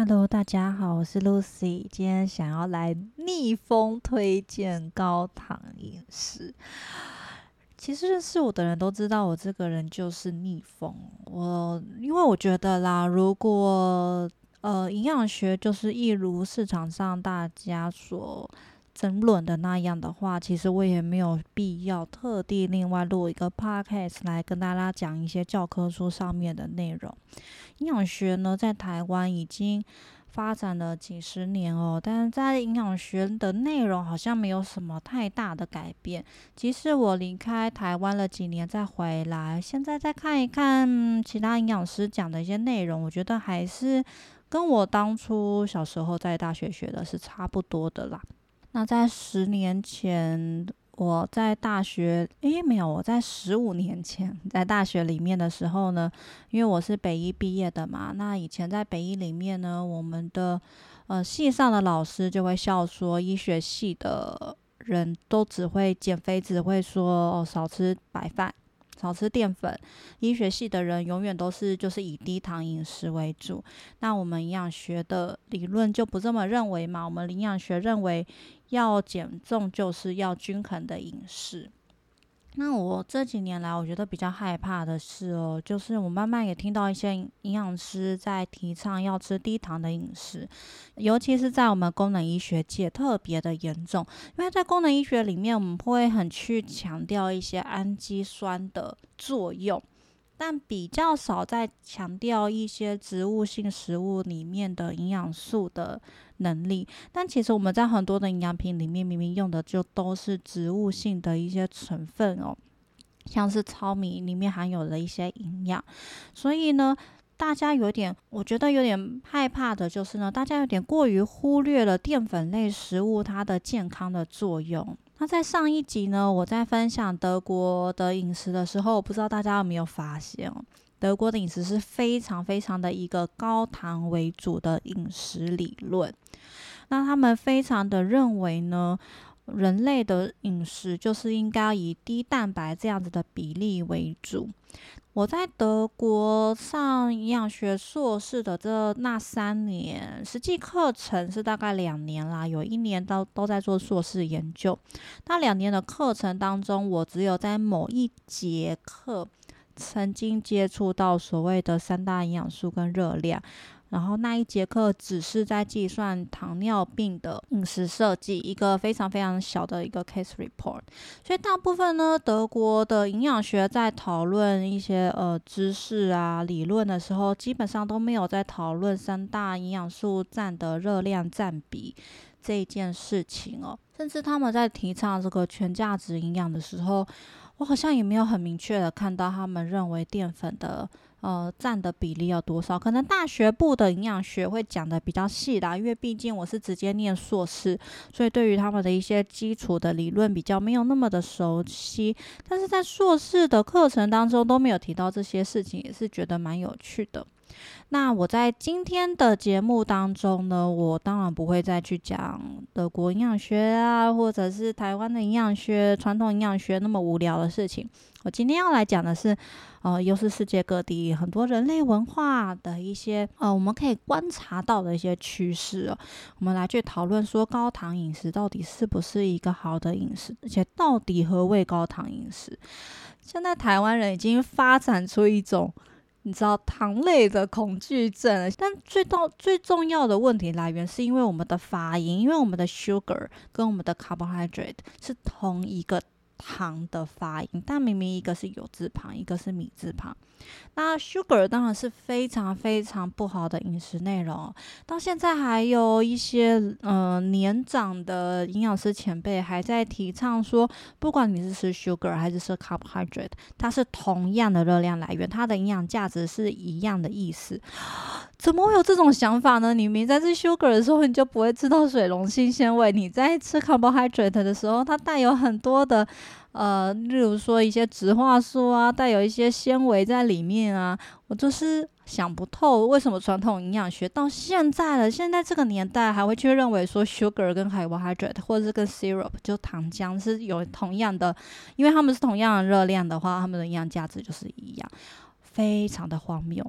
Hello，大家好，我是 Lucy，今天想要来逆风推荐高糖饮食。其实认识我的人都知道，我这个人就是逆风。我因为我觉得啦，如果呃营养学就是一如市场上大家所争论的那样的话，其实我也没有必要特地另外录一个 podcast 来跟大家讲一些教科书上面的内容。营养学呢，在台湾已经发展了几十年哦，但是在营养学的内容好像没有什么太大的改变。即使我离开台湾了几年再回来，现在再看一看其他营养师讲的一些内容，我觉得还是跟我当初小时候在大学学的是差不多的啦。那在十年前，我在大学，诶，没有，我在十五年前在大学里面的时候呢，因为我是北医毕业的嘛，那以前在北医里面呢，我们的呃系上的老师就会笑说，医学系的人都只会减肥，只会说哦少吃白饭。少吃淀粉，医学系的人永远都是就是以低糖饮食为主。那我们营养学的理论就不这么认为嘛？我们营养学认为要减重就是要均衡的饮食。那我这几年来，我觉得比较害怕的是哦，就是我慢慢也听到一些营养师在提倡要吃低糖的饮食，尤其是在我们功能医学界特别的严重，因为在功能医学里面，我们会很去强调一些氨基酸的作用。但比较少在强调一些植物性食物里面的营养素的能力，但其实我们在很多的营养品里面，明明用的就都是植物性的一些成分哦，像是糙米里面含有的一些营养，所以呢，大家有点，我觉得有点害怕的就是呢，大家有点过于忽略了淀粉类食物它的健康的作用。那在上一集呢，我在分享德国的饮食的时候，我不知道大家有没有发现哦，德国的饮食是非常非常的一个高糖为主的饮食理论。那他们非常的认为呢，人类的饮食就是应该以低蛋白这样子的比例为主。我在德国上营养学硕士的这那三年，实际课程是大概两年啦，有一年都都在做硕士研究。那两年的课程当中，我只有在某一节课曾经接触到所谓的三大营养素跟热量。然后那一节课只是在计算糖尿病的饮食设计，一个非常非常小的一个 case report。所以大部分呢，德国的营养学在讨论一些呃知识啊理论的时候，基本上都没有在讨论三大营养素占的热量占比这件事情哦。甚至他们在提倡这个全价值营养的时候，我好像也没有很明确的看到他们认为淀粉的。呃，占的比例要多少？可能大学部的营养学会讲的比较细啦，因为毕竟我是直接念硕士，所以对于他们的一些基础的理论比较没有那么的熟悉。但是在硕士的课程当中都没有提到这些事情，也是觉得蛮有趣的。那我在今天的节目当中呢，我当然不会再去讲德国营养学啊，或者是台湾的营养学、传统营养学那么无聊的事情。我今天要来讲的是，呃，又是世界各地很多人类文化的一些呃，我们可以观察到的一些趋势哦。我们来去讨论说，高糖饮食到底是不是一个好的饮食，而且到底何谓高糖饮食？现在台湾人已经发展出一种。你知道糖类的恐惧症，但最到最重要的问题来源是因为我们的发音，因为我们的 sugar 跟我们的 carbohydrate 是同一个糖的发音，但明明一个是有字旁，一个是米字旁。那 sugar 当然是非常非常不好的饮食内容，到现在还有一些呃年长的营养师前辈还在提倡说，不管你是吃 sugar 还是吃 carbohydrate，它是同样的热量来源，它的营养价值是一样的意思。怎么会有这种想法呢？你明在吃 sugar 的时候，你就不会吃到水溶性纤维；你在吃 carbohydrate 的时候，它带有很多的。呃，例如说一些植化素啊，带有一些纤维在里面啊，我就是想不透为什么传统营养学到现在了，现在这个年代还会去认为说 sugar 跟 carbohydrate 或者是跟 syrup 就糖浆是有同样的，因为他们是同样的热量的话，他们的营养价值就是一样，非常的荒谬。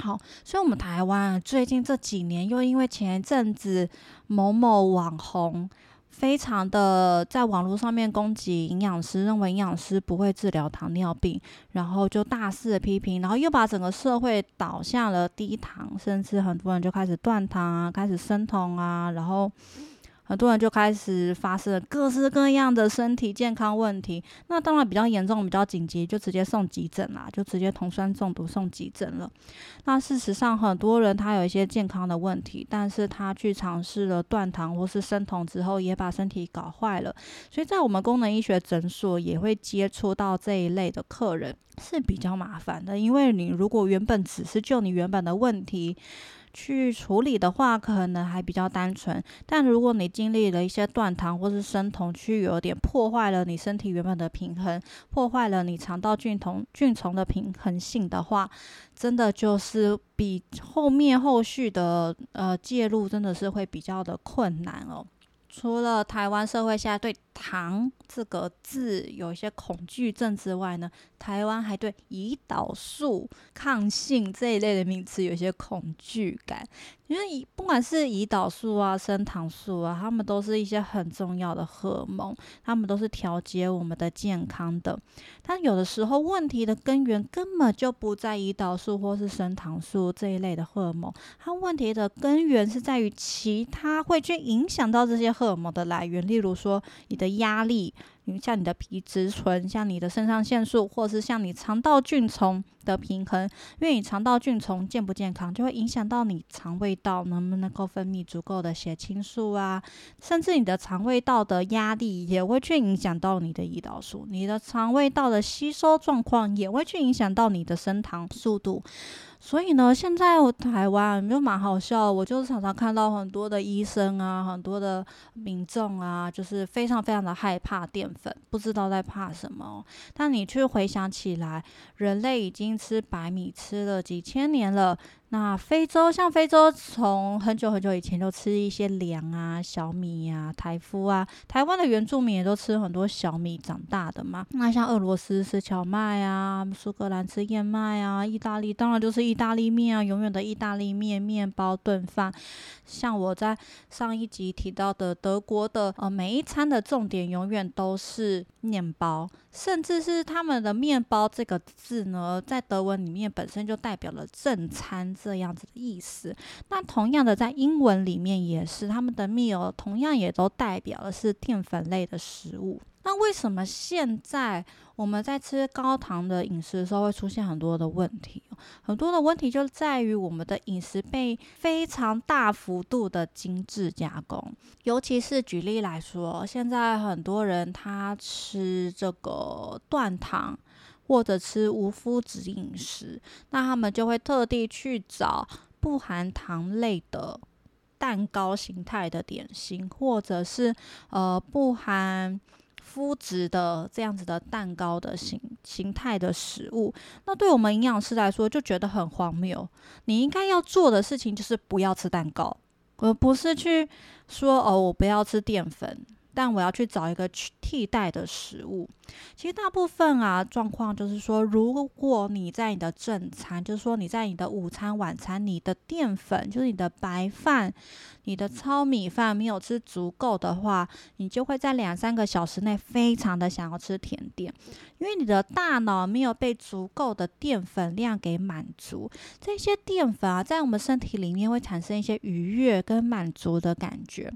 好，所以我们台湾最近这几年又因为前一阵子某某网红。非常的在网络上面攻击营养师，认为营养师不会治疗糖尿病，然后就大肆的批评，然后又把整个社会导向了低糖，甚至很多人就开始断糖啊，开始生酮啊，然后。很多人就开始发生各式各样的身体健康问题，那当然比较严重、比较紧急，就直接送急诊啦，就直接酮酸中毒送急诊了。那事实上，很多人他有一些健康的问题，但是他去尝试了断糖或是生酮之后，也把身体搞坏了。所以在我们功能医学诊所也会接触到这一类的客人，是比较麻烦的，因为你如果原本只是就你原本的问题。去处理的话，可能还比较单纯。但如果你经历了一些断糖或是生酮，去有点破坏了你身体原本的平衡，破坏了你肠道菌虫菌虫的平衡性的话，真的就是比后面后续的呃介入，真的是会比较的困难哦。除了台湾社会现在对糖这个字有一些恐惧症之外呢，台湾还对胰岛素抗性这一类的名词有一些恐惧感。因为不管是胰岛素啊、升糖素啊，它们都是一些很重要的荷尔蒙，它们都是调节我们的健康的。但有的时候问题的根源根本就不在胰岛素或是升糖素这一类的荷尔蒙，它问题的根源是在于其他会去影响到这些荷尔蒙的来源，例如说你的压力。像你的皮质醇，像你的肾上腺素，或是像你肠道菌丛的平衡，因为你肠道菌丛健不健康，就会影响到你肠胃道能不能够分泌足够的血清素啊，甚至你的肠胃道的压力也会去影响到你的胰岛素，你的肠胃道的吸收状况也会去影响到你的升糖速度。所以呢，现在我台湾就蛮好笑，我就是常常看到很多的医生啊，很多的民众啊，就是非常非常的害怕淀不知道在怕什么。但你去回想起来，人类已经吃白米吃了几千年了。那非洲像非洲，从很久很久以前就吃一些粮啊、小米呀、台夫啊。台湾的原住民也都吃很多小米长大的嘛。那像俄罗斯吃荞麦啊，苏格兰吃燕麦啊，意大利当然就是意大利面啊，永远的意大利面、面包、炖饭。像我在上一集提到的，德国的呃每一餐的重点永远都是面包，甚至是他们的面包这个字呢，在德文里面本身就代表了正餐。这样子的意思，那同样的在英文里面也是，他们的 meal 同样也都代表的是淀粉类的食物。那为什么现在我们在吃高糖的饮食的时候会出现很多的问题？很多的问题就在于我们的饮食被非常大幅度的精致加工，尤其是举例来说，现在很多人他吃这个断糖。或者吃无麸质饮食，那他们就会特地去找不含糖类的蛋糕形态的点心，或者是呃不含肤质的这样子的蛋糕的形形态的食物。那对我们营养师来说，就觉得很荒谬。你应该要做的事情就是不要吃蛋糕，而不是去说哦，我不要吃淀粉。但我要去找一个替代的食物。其实大部分啊状况就是说，如果你在你的正餐，就是说你在你的午餐、晚餐，你的淀粉就是你的白饭、你的糙米饭没有吃足够的话，你就会在两三个小时内非常的想要吃甜点，因为你的大脑没有被足够的淀粉量给满足。这些淀粉啊，在我们身体里面会产生一些愉悦跟满足的感觉。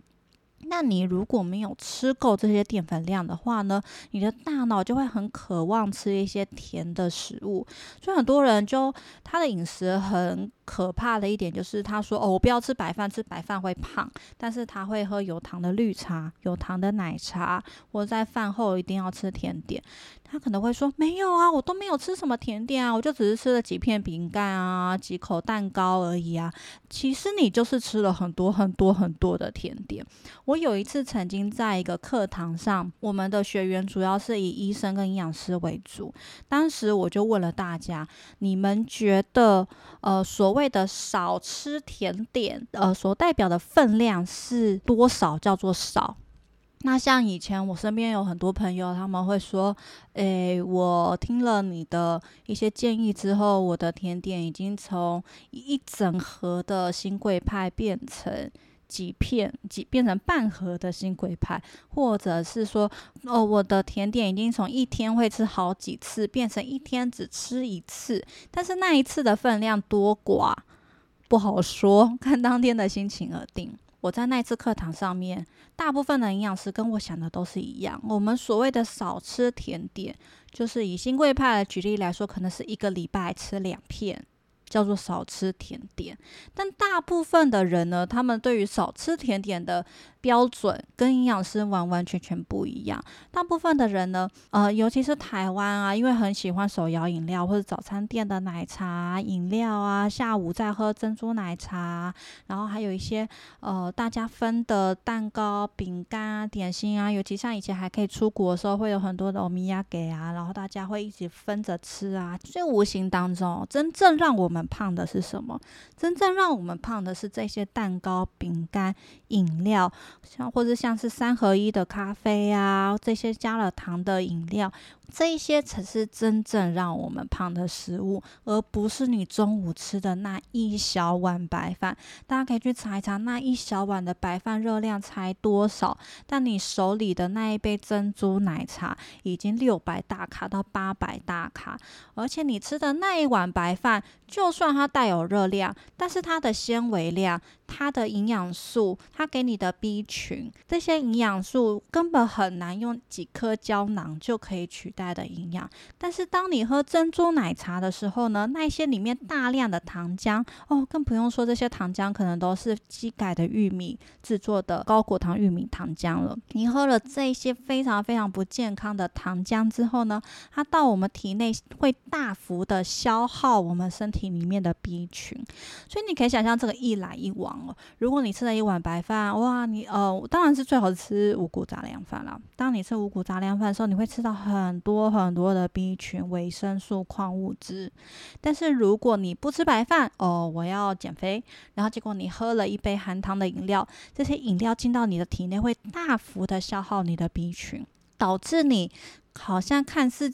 那你如果没有吃够这些淀粉量的话呢，你的大脑就会很渴望吃一些甜的食物，所以很多人就他的饮食很。可怕的一点就是，他说：“哦，我不要吃白饭，吃白饭会胖。”但是他会喝有糖的绿茶、有糖的奶茶，或者在饭后一定要吃甜点。他可能会说：“没有啊，我都没有吃什么甜点啊，我就只是吃了几片饼干啊，几口蛋糕而已啊。”其实你就是吃了很多很多很多的甜点。我有一次曾经在一个课堂上，我们的学员主要是以医生跟营养师为主，当时我就问了大家：“你们觉得，呃，所谓的少吃甜点，呃，所代表的分量是多少？叫做少。那像以前我身边有很多朋友，他们会说：“诶，我听了你的一些建议之后，我的甜点已经从一整盒的新贵派变成几片，几变成半盒的新贵派，或者是说，哦，我的甜点已经从一天会吃好几次，变成一天只吃一次。但是那一次的分量多寡不好说，看当天的心情而定。”我在那次课堂上面，大部分的营养师跟我想的都是一样。我们所谓的少吃甜点，就是以新贵派的举例来说，可能是一个礼拜吃两片。叫做少吃甜点，但大部分的人呢，他们对于少吃甜点的标准跟营养师完完全全不一样。大部分的人呢，呃，尤其是台湾啊，因为很喜欢手摇饮料或者早餐店的奶茶饮料啊，下午再喝珍珠奶茶，然后还有一些呃大家分的蛋糕、饼干啊、点心啊，尤其像以前还可以出国的时候，会有很多的欧米亚给啊，然后大家会一起分着吃啊，所以无形当中，真正让我们胖的是什么？真正让我们胖的是这些蛋糕、饼干、饮料，像或者像是三合一的咖啡啊，这些加了糖的饮料。这一些才是真正让我们胖的食物，而不是你中午吃的那一小碗白饭。大家可以去查一查，那一小碗的白饭热量才多少？但你手里的那一杯珍珠奶茶已经六百大卡到八百大卡，而且你吃的那一碗白饭，就算它带有热量，但是它的纤维量。它的营养素，它给你的 B 群，这些营养素根本很难用几颗胶囊就可以取代的营养。但是当你喝珍珠奶茶的时候呢，那些里面大量的糖浆哦，更不用说这些糖浆可能都是机改的玉米制作的高果糖玉米糖浆了。你喝了这些非常非常不健康的糖浆之后呢，它到我们体内会大幅的消耗我们身体里面的 B 群，所以你可以想象这个一来一往。如果你吃了一碗白饭，哇，你呃，当然是最好吃五谷杂粮饭了。当你吃五谷杂粮饭的时候，你会吃到很多很多的 B 群、维生素、矿物质。但是如果你不吃白饭，哦，我要减肥，然后结果你喝了一杯含糖的饮料，这些饮料进到你的体内会大幅的消耗你的 B 群，导致你好像看似。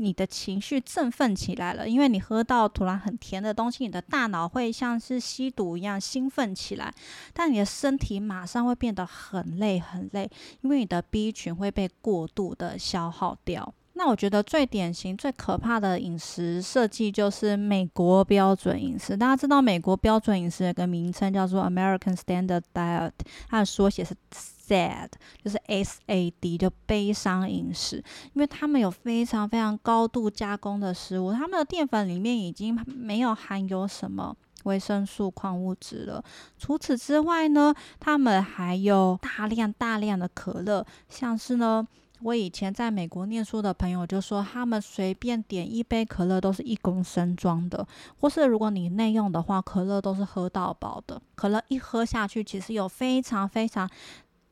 你的情绪振奋起来了，因为你喝到突然很甜的东西，你的大脑会像是吸毒一样兴奋起来，但你的身体马上会变得很累很累，因为你的 B 群会被过度的消耗掉。那我觉得最典型、最可怕的饮食设计就是美国标准饮食。大家知道美国标准饮食有个名称叫做 American Standard Diet，它的缩写是。Sad 就是 S A D 就悲伤饮食，因为他们有非常非常高度加工的食物，他们的淀粉里面已经没有含有什么维生素、矿物质了。除此之外呢，他们还有大量大量的可乐，像是呢，我以前在美国念书的朋友就说，他们随便点一杯可乐都是一公升装的，或是如果你内用的话，可乐都是喝到饱的。可乐一喝下去，其实有非常非常。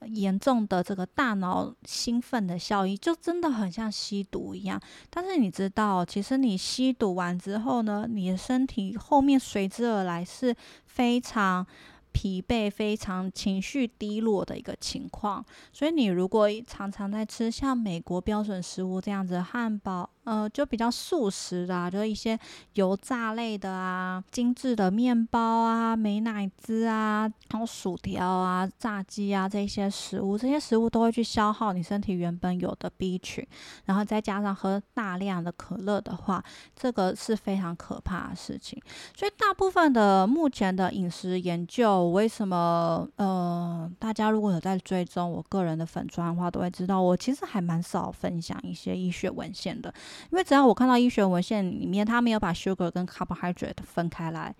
严重的这个大脑兴奋的效应，就真的很像吸毒一样。但是你知道，其实你吸毒完之后呢，你的身体后面随之而来是非常。疲惫、非常情绪低落的一个情况，所以你如果常常在吃像美国标准食物这样子汉堡，呃，就比较素食的，就是一些油炸类的啊、精致的面包啊、美乃滋啊、然后薯条啊、炸鸡啊这些食物，这些食物都会去消耗你身体原本有的 B 群，然后再加上喝大量的可乐的话，这个是非常可怕的事情。所以大部分的目前的饮食研究。为什么？呃，大家如果有在追踪我个人的粉砖的话，都会知道我其实还蛮少分享一些医学文献的。因为只要我看到医学文献里面，他没有把 sugar 跟 carbohydrate 分开来，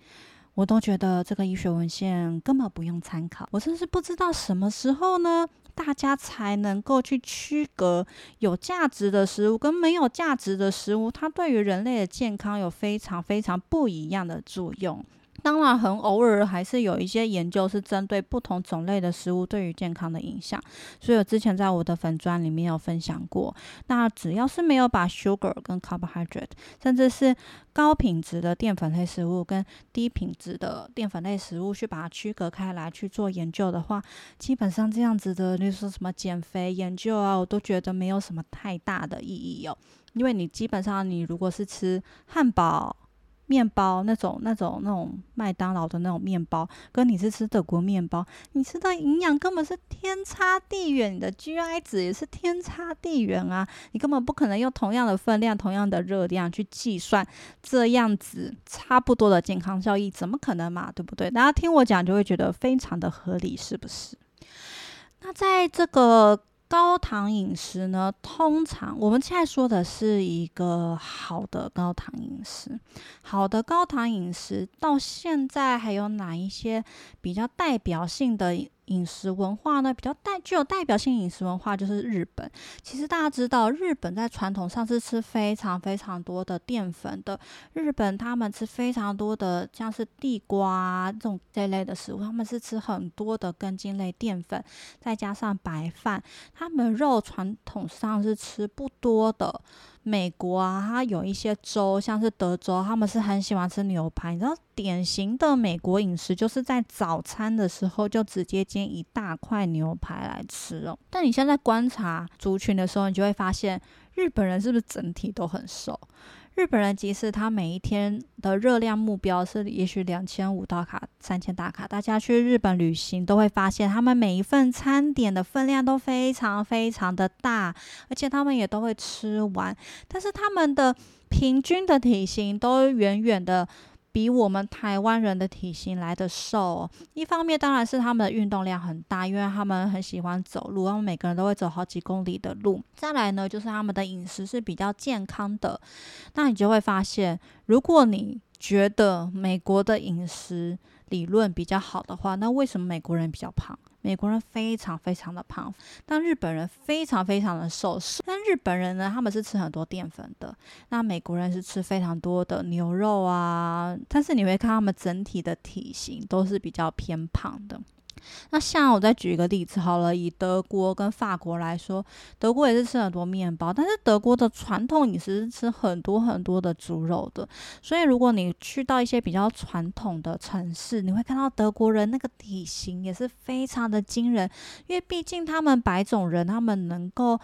我都觉得这个医学文献根本不用参考。我甚至不知道什么时候呢，大家才能够去区隔有价值的食物跟没有价值的食物，它对于人类的健康有非常非常不一样的作用。当然，很偶尔还是有一些研究是针对不同种类的食物对于健康的影响。所以我之前在我的粉砖里面有分享过。那只要是没有把 sugar 跟 carbohydrate，甚至是高品质的淀粉类食物跟低品质的淀粉类食物去把它区隔开来去做研究的话，基本上这样子的，例如说什么减肥研究啊，我都觉得没有什么太大的意义哦。因为你基本上你如果是吃汉堡。面包那种、那种、那种麦当劳的那种面包，跟你是吃德国面包，你吃的营养根本是天差地远，你的 GI 值也是天差地远啊！你根本不可能用同样的分量、同样的热量去计算这样子差不多的健康效益，怎么可能嘛？对不对？大家听我讲就会觉得非常的合理，是不是？那在这个。高糖饮食呢，通常我们现在说的是一个好的高糖饮食。好的高糖饮食到现在还有哪一些比较代表性的？饮食文化呢，比较代具有代表性饮食文化就是日本。其实大家知道，日本在传统上是吃非常非常多的淀粉的。日本他们吃非常多的像是地瓜这种这类的食物，他们是吃很多的根茎类淀粉，再加上白饭。他们肉传统上是吃不多的。美国啊，它有一些州，像是德州，他们是很喜欢吃牛排。你知道，典型的美国饮食就是在早餐的时候就直接煎一大块牛排来吃哦。但你现在观察族群的时候，你就会发现，日本人是不是整体都很瘦？日本人即使他每一天的热量目标是也许两千五大卡、三千大卡，大家去日本旅行都会发现，他们每一份餐点的分量都非常非常的大，而且他们也都会吃完，但是他们的平均的体型都远远的。比我们台湾人的体型来的瘦，一方面当然是他们的运动量很大，因为他们很喜欢走路，他们每个人都会走好几公里的路。再来呢，就是他们的饮食是比较健康的。那你就会发现，如果你觉得美国的饮食理论比较好的话，那为什么美国人比较胖？美国人非常非常的胖，但日本人非常非常的瘦。但日本人呢，他们是吃很多淀粉的，那美国人是吃非常多的牛肉啊。但是你会看他们整体的体型都是比较偏胖的。那像我再举一个例子好了，以德国跟法国来说，德国也是吃很多面包，但是德国的传统饮食是吃很多很多的猪肉的。所以如果你去到一些比较传统的城市，你会看到德国人那个体型也是非常的惊人，因为毕竟他们白种人，他们能够。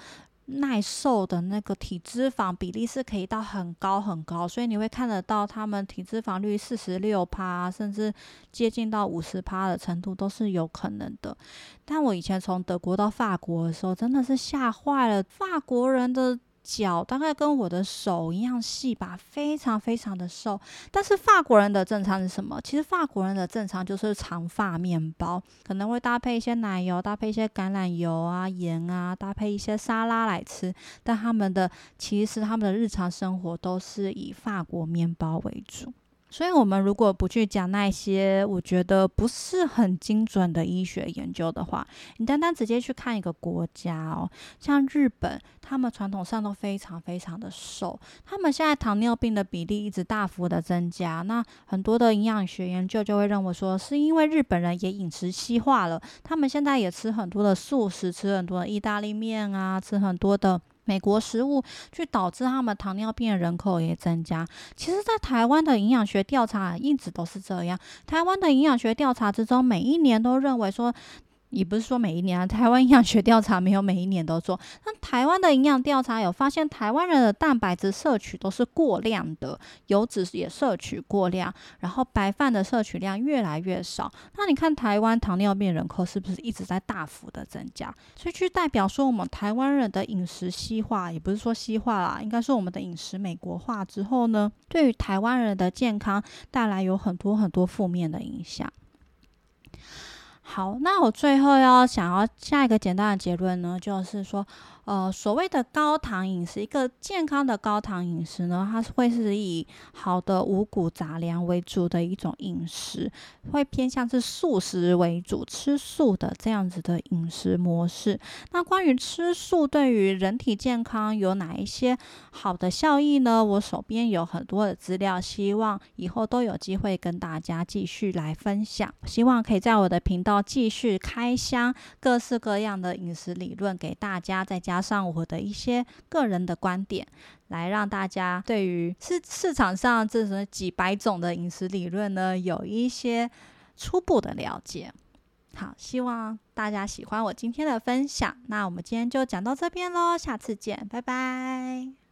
耐受的那个体脂肪比例是可以到很高很高，所以你会看得到他们体脂肪率四十六趴，甚至接近到五十趴的程度都是有可能的。但我以前从德国到法国的时候，真的是吓坏了，法国人的。脚大概跟我的手一样细吧，非常非常的瘦。但是法国人的正常是什么？其实法国人的正常就是长发面包，可能会搭配一些奶油，搭配一些橄榄油啊、盐啊，搭配一些沙拉来吃。但他们的其实他们的日常生活都是以法国面包为主。所以，我们如果不去讲那些我觉得不是很精准的医学研究的话，你单单直接去看一个国家哦，像日本，他们传统上都非常非常的瘦，他们现在糖尿病的比例一直大幅的增加。那很多的营养学研究就会认为说，是因为日本人也饮食西化了，他们现在也吃很多的素食，吃很多的意大利面啊，吃很多的。美国食物去导致他们糖尿病的人口也增加。其实，在台湾的营养学调查一直都是这样。台湾的营养学调查之中，每一年都认为说。也不是说每一年啊，台湾营养学调查没有每一年都做。那台湾的营养调查有发现，台湾人的蛋白质摄取都是过量的，油脂也摄取过量，然后白饭的摄取量越来越少。那你看台湾糖尿病人口是不是一直在大幅的增加？所以就代表说，我们台湾人的饮食西化，也不是说西化啦，应该说我们的饮食美国化之后呢，对于台湾人的健康带来有很多很多负面的影响。好，那我最后要想要下一个简单的结论呢，就是说，呃，所谓的高糖饮食，一个健康的高糖饮食呢，它是会是以好的五谷杂粮为主的一种饮食，会偏向是素食为主，吃素的这样子的饮食模式。那关于吃素对于人体健康有哪一些好的效益呢？我手边有很多的资料，希望以后都有机会跟大家继续来分享。希望可以在我的频道继续开箱各式各样的饮食理论给大家，再加。加上我的一些个人的观点，来让大家对于市市场上这种几百种的饮食理论呢，有一些初步的了解。好，希望大家喜欢我今天的分享。那我们今天就讲到这边喽，下次见，拜拜。